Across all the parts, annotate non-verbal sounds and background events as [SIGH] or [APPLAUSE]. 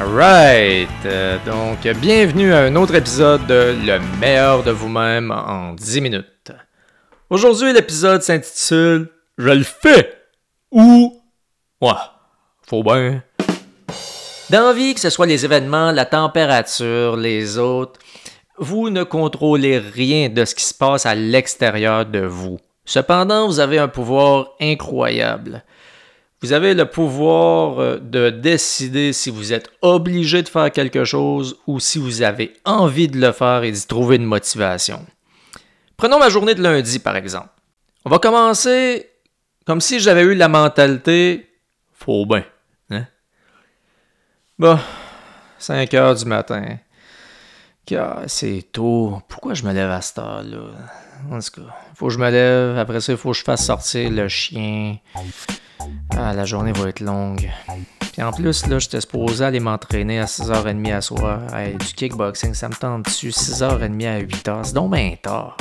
Alright, euh, donc bienvenue à un autre épisode de Le meilleur de vous-même en 10 minutes. Aujourd'hui, l'épisode s'intitule Je le fais ou Ouais, faut bien. Dans vie, que ce soit les événements, la température, les autres, vous ne contrôlez rien de ce qui se passe à l'extérieur de vous. Cependant, vous avez un pouvoir incroyable. Vous avez le pouvoir euh, de décider si vous êtes obligé de faire quelque chose ou si vous avez envie de le faire et d'y trouver une motivation. Prenons ma journée de lundi, par exemple. On va commencer comme si j'avais eu la mentalité faut bien. Hein? Bon, 5 heures du matin. C'est tôt. Pourquoi je me lève à cette heure-là? En tout cas, faut que je me lève. Après ça, il faut que je fasse sortir le chien. Ah, la journée va être longue. Puis en plus, là, j'étais supposé aller m'entraîner à 6h30 à soir. du kickboxing, ça me tente dessus. 6h30 à 8h. C'est donc bien tard.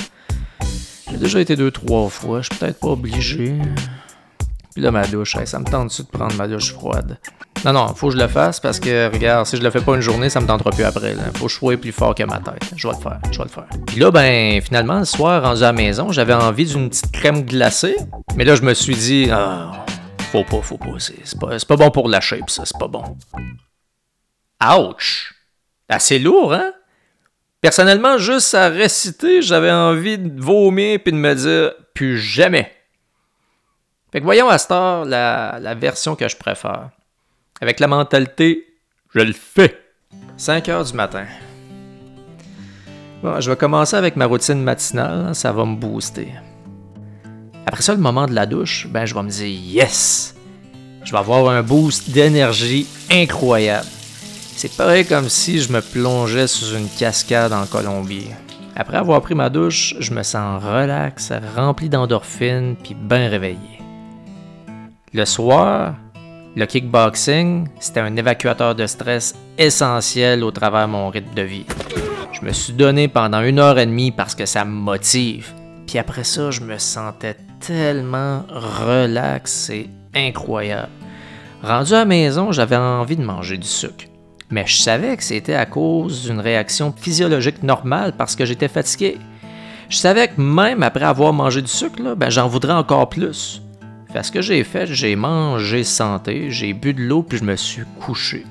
J'ai déjà été deux, trois fois. Je suis peut-être pas obligé. Puis là, ma douche, ça me tente dessus de prendre ma douche froide. Non, non, faut que je le fasse parce que, regarde, si je le fais pas une journée, ça me tentera plus après. Faut que je sois plus fort que ma tête. Je vais le faire, je vais le faire. Puis là, ben, finalement, le soir, rendu à la maison, j'avais envie d'une petite crème glacée. Mais là, je me suis dit, ah, faut pas, faut pas. C'est pas, pas bon pour la shape, ça, c'est pas bon. Ouch! Assez lourd, hein? Personnellement, juste à réciter, j'avais envie de vomir puis de me dire plus jamais. Fait que voyons à cette heure la, la version que je préfère. Avec la mentalité, je le fais. 5 heures du matin. Bon, je vais commencer avec ma routine matinale, ça va me booster. Après ça, le moment de la douche, ben je vais me dire yes! Je vais avoir un boost d'énergie incroyable. C'est pareil comme si je me plongeais sous une cascade en Colombie. Après avoir pris ma douche, je me sens relax, rempli d'endorphines, puis bien réveillé. Le soir, le kickboxing, c'était un évacuateur de stress essentiel au travers de mon rythme de vie. Je me suis donné pendant une heure et demie parce que ça me motive. Puis après ça, je me sentais tellement relax incroyable. Rendu à la maison, j'avais envie de manger du sucre. Mais je savais que c'était à cause d'une réaction physiologique normale parce que j'étais fatigué. Je savais que même après avoir mangé du sucre, ben, j'en voudrais encore plus. Fait ce que j'ai fait, j'ai mangé santé, j'ai bu de l'eau puis je me suis couché.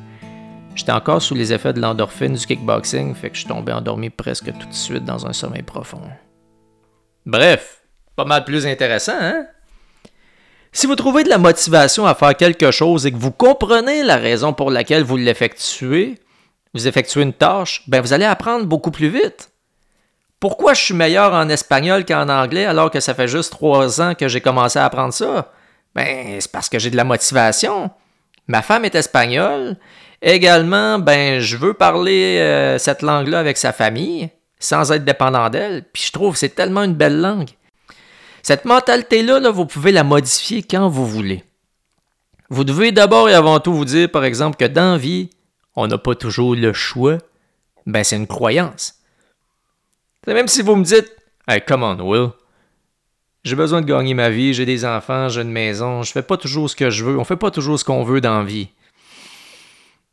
J'étais encore sous les effets de l'endorphine du kickboxing, fait que je suis tombé endormi presque tout de suite dans un sommeil profond. Bref, pas mal plus intéressant, hein? Si vous trouvez de la motivation à faire quelque chose et que vous comprenez la raison pour laquelle vous l'effectuez, vous effectuez une tâche, ben vous allez apprendre beaucoup plus vite. Pourquoi je suis meilleur en espagnol qu'en anglais alors que ça fait juste trois ans que j'ai commencé à apprendre ça? Ben, c'est parce que j'ai de la motivation. Ma femme est espagnole. Également, ben, je veux parler euh, cette langue-là avec sa famille sans être dépendant d'elle. Puis je trouve que c'est tellement une belle langue. Cette mentalité-là, là, vous pouvez la modifier quand vous voulez. Vous devez d'abord et avant tout vous dire, par exemple, que dans vie, on n'a pas toujours le choix. Ben, c'est une croyance. même si vous me dites, hey, come on, Will. J'ai besoin de gagner ma vie, j'ai des enfants, j'ai une maison, je fais pas toujours ce que je veux, on fait pas toujours ce qu'on veut dans vie.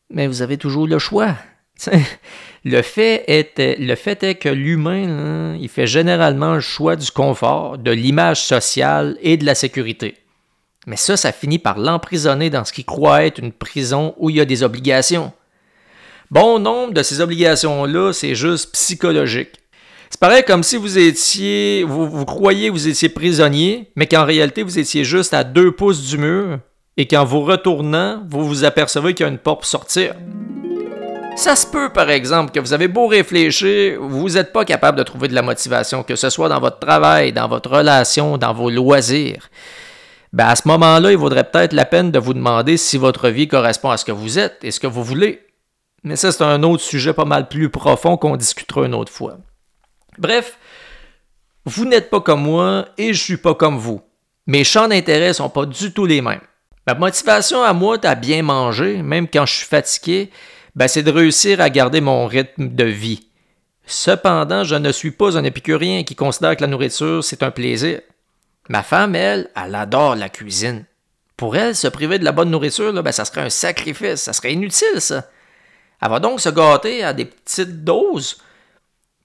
Mais vous avez toujours le choix. [LAUGHS] Le fait, est, que l'humain, il fait généralement le choix du confort, de l'image sociale et de la sécurité. Mais ça, ça finit par l'emprisonner dans ce qu'il croit être une prison où il y a des obligations. Bon nombre de ces obligations-là, c'est juste psychologique. C'est pareil comme si vous étiez, vous, vous croyez que vous étiez prisonnier, mais qu'en réalité vous étiez juste à deux pouces du mur, et qu'en vous retournant, vous vous apercevez qu'il y a une porte pour sortir. Ça se peut, par exemple, que vous avez beau réfléchir, vous n'êtes pas capable de trouver de la motivation, que ce soit dans votre travail, dans votre relation, dans vos loisirs. Ben à ce moment-là, il vaudrait peut-être la peine de vous demander si votre vie correspond à ce que vous êtes et ce que vous voulez. Mais ça, c'est un autre sujet pas mal plus profond qu'on discutera une autre fois. Bref, vous n'êtes pas comme moi et je suis pas comme vous. Mes champs d'intérêt sont pas du tout les mêmes. Ma motivation à moi à bien manger, même quand je suis fatigué, ben, c'est de réussir à garder mon rythme de vie. Cependant, je ne suis pas un épicurien qui considère que la nourriture, c'est un plaisir. Ma femme, elle, elle adore la cuisine. Pour elle, se priver de la bonne nourriture, ben, ça serait un sacrifice, ça serait inutile, ça. Elle va donc se gâter à des petites doses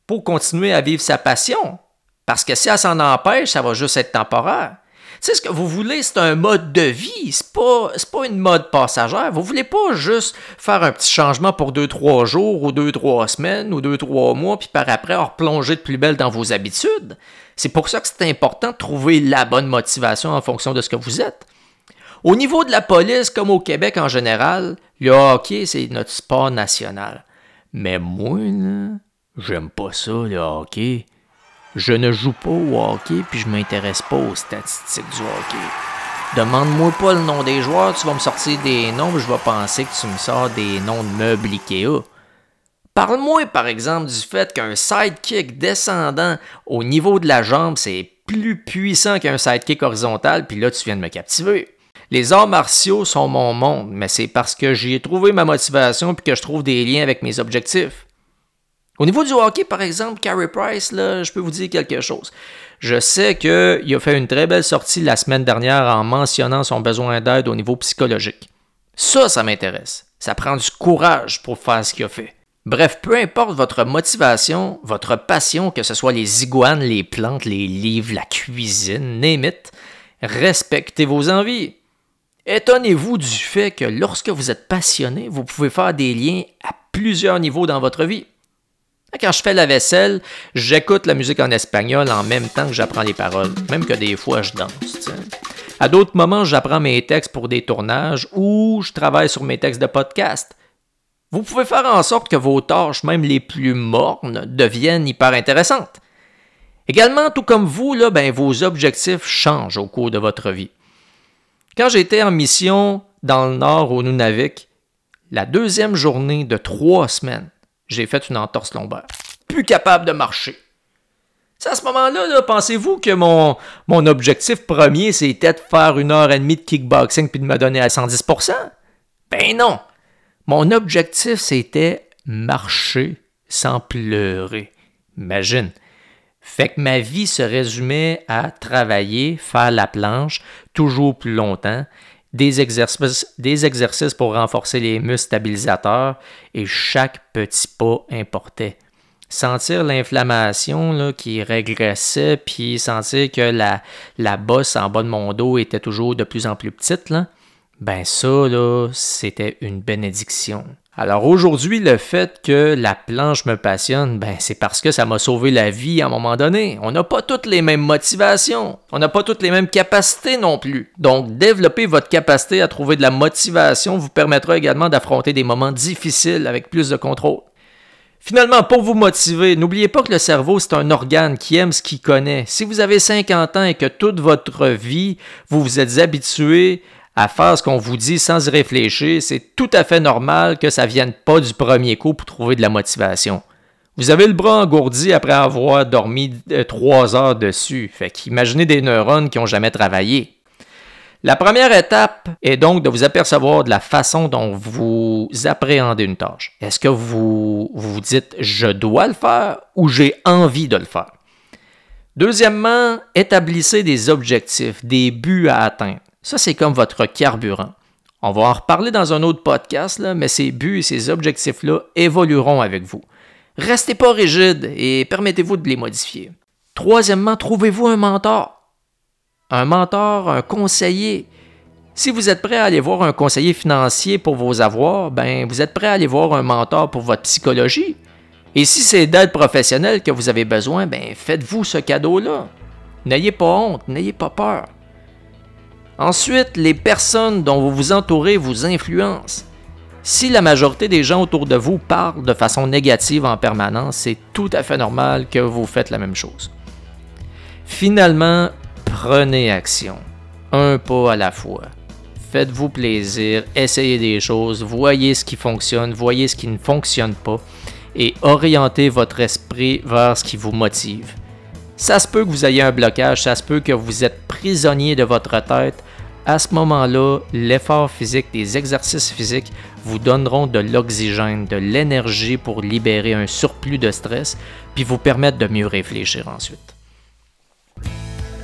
pour continuer à vivre sa passion. Parce que si elle s'en empêche, ça va juste être temporaire. Sais, ce que vous voulez, c'est un mode de vie, c'est pas, pas une mode passagère. Vous voulez pas juste faire un petit changement pour 2-3 jours ou 2-3 semaines ou 2-3 mois, puis par après replonger de plus belle dans vos habitudes. C'est pour ça que c'est important de trouver la bonne motivation en fonction de ce que vous êtes. Au niveau de la police, comme au Québec en général, le hockey, c'est notre sport national. Mais moi, j'aime pas ça, le hockey. Je ne joue pas au hockey, puis je m'intéresse pas aux statistiques du hockey. Demande-moi pas le nom des joueurs, tu vas me sortir des noms, je vais penser que tu me sors des noms de meubles Ikea. Parle-moi par exemple du fait qu'un sidekick descendant au niveau de la jambe, c'est plus puissant qu'un sidekick horizontal, puis là tu viens de me captiver. Les arts martiaux sont mon monde, mais c'est parce que j'y ai trouvé ma motivation puis que je trouve des liens avec mes objectifs. Au niveau du hockey, par exemple, Carey Price, je peux vous dire quelque chose. Je sais qu'il a fait une très belle sortie la semaine dernière en mentionnant son besoin d'aide au niveau psychologique. Ça, ça m'intéresse. Ça prend du courage pour faire ce qu'il a fait. Bref, peu importe votre motivation, votre passion, que ce soit les iguanes, les plantes, les livres, la cuisine, name respectez vos envies. Étonnez-vous du fait que lorsque vous êtes passionné, vous pouvez faire des liens à plusieurs niveaux dans votre vie. Quand je fais la vaisselle, j'écoute la musique en espagnol en même temps que j'apprends les paroles, même que des fois je danse. À d'autres moments, j'apprends mes textes pour des tournages ou je travaille sur mes textes de podcast. Vous pouvez faire en sorte que vos tâches, même les plus mornes, deviennent hyper intéressantes. Également, tout comme vous, là, ben, vos objectifs changent au cours de votre vie. Quand j'étais en mission dans le nord au Nunavik, la deuxième journée de trois semaines, j'ai fait une entorse lombaire. Plus capable de marcher. C'est à ce moment-là, pensez-vous que mon, mon objectif premier, c'était de faire une heure et demie de kickboxing puis de me donner à 110%? Ben non! Mon objectif, c'était marcher sans pleurer. Imagine. Fait que ma vie se résumait à travailler, faire la planche, toujours plus longtemps, des exercices, pour renforcer les muscles stabilisateurs et chaque petit pas importait. Sentir l'inflammation qui régressait, puis sentir que la, la bosse en bas de mon dos était toujours de plus en plus petite, là, ben ça, c'était une bénédiction. Alors aujourd'hui, le fait que la planche me passionne, ben c'est parce que ça m'a sauvé la vie à un moment donné. On n'a pas toutes les mêmes motivations, on n'a pas toutes les mêmes capacités non plus. Donc développer votre capacité à trouver de la motivation vous permettra également d'affronter des moments difficiles avec plus de contrôle. Finalement, pour vous motiver, n'oubliez pas que le cerveau, c'est un organe qui aime ce qu'il connaît. Si vous avez 50 ans et que toute votre vie, vous vous êtes habitué à faire ce qu'on vous dit sans y réfléchir, c'est tout à fait normal que ça vienne pas du premier coup pour trouver de la motivation. Vous avez le bras engourdi après avoir dormi euh, trois heures dessus. Fait qu'imaginez des neurones qui n'ont jamais travaillé. La première étape est donc de vous apercevoir de la façon dont vous appréhendez une tâche. Est-ce que vous vous dites je dois le faire ou j'ai envie de le faire? Deuxièmement, établissez des objectifs, des buts à atteindre. Ça, c'est comme votre carburant. On va en reparler dans un autre podcast, là, mais ces buts et ces objectifs-là évolueront avec vous. Restez pas rigide et permettez-vous de les modifier. Troisièmement, trouvez-vous un mentor. Un mentor, un conseiller. Si vous êtes prêt à aller voir un conseiller financier pour vos avoirs, ben vous êtes prêt à aller voir un mentor pour votre psychologie. Et si c'est d'aide professionnelle que vous avez besoin, ben faites-vous ce cadeau-là. N'ayez pas honte, n'ayez pas peur. Ensuite, les personnes dont vous vous entourez vous influencent. Si la majorité des gens autour de vous parlent de façon négative en permanence, c'est tout à fait normal que vous faites la même chose. Finalement, prenez action, un pas à la fois. Faites-vous plaisir, essayez des choses, voyez ce qui fonctionne, voyez ce qui ne fonctionne pas et orientez votre esprit vers ce qui vous motive. Ça se peut que vous ayez un blocage, ça se peut que vous êtes prisonnier de votre tête, à ce moment-là, l'effort physique, des exercices physiques vous donneront de l'oxygène, de l'énergie pour libérer un surplus de stress, puis vous permettre de mieux réfléchir ensuite.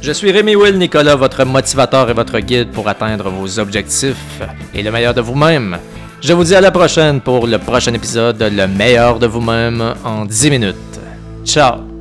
Je suis Rémi Will Nicolas, votre motivateur et votre guide pour atteindre vos objectifs et le meilleur de vous-même. Je vous dis à la prochaine pour le prochain épisode de Le meilleur de vous-même en 10 minutes. Ciao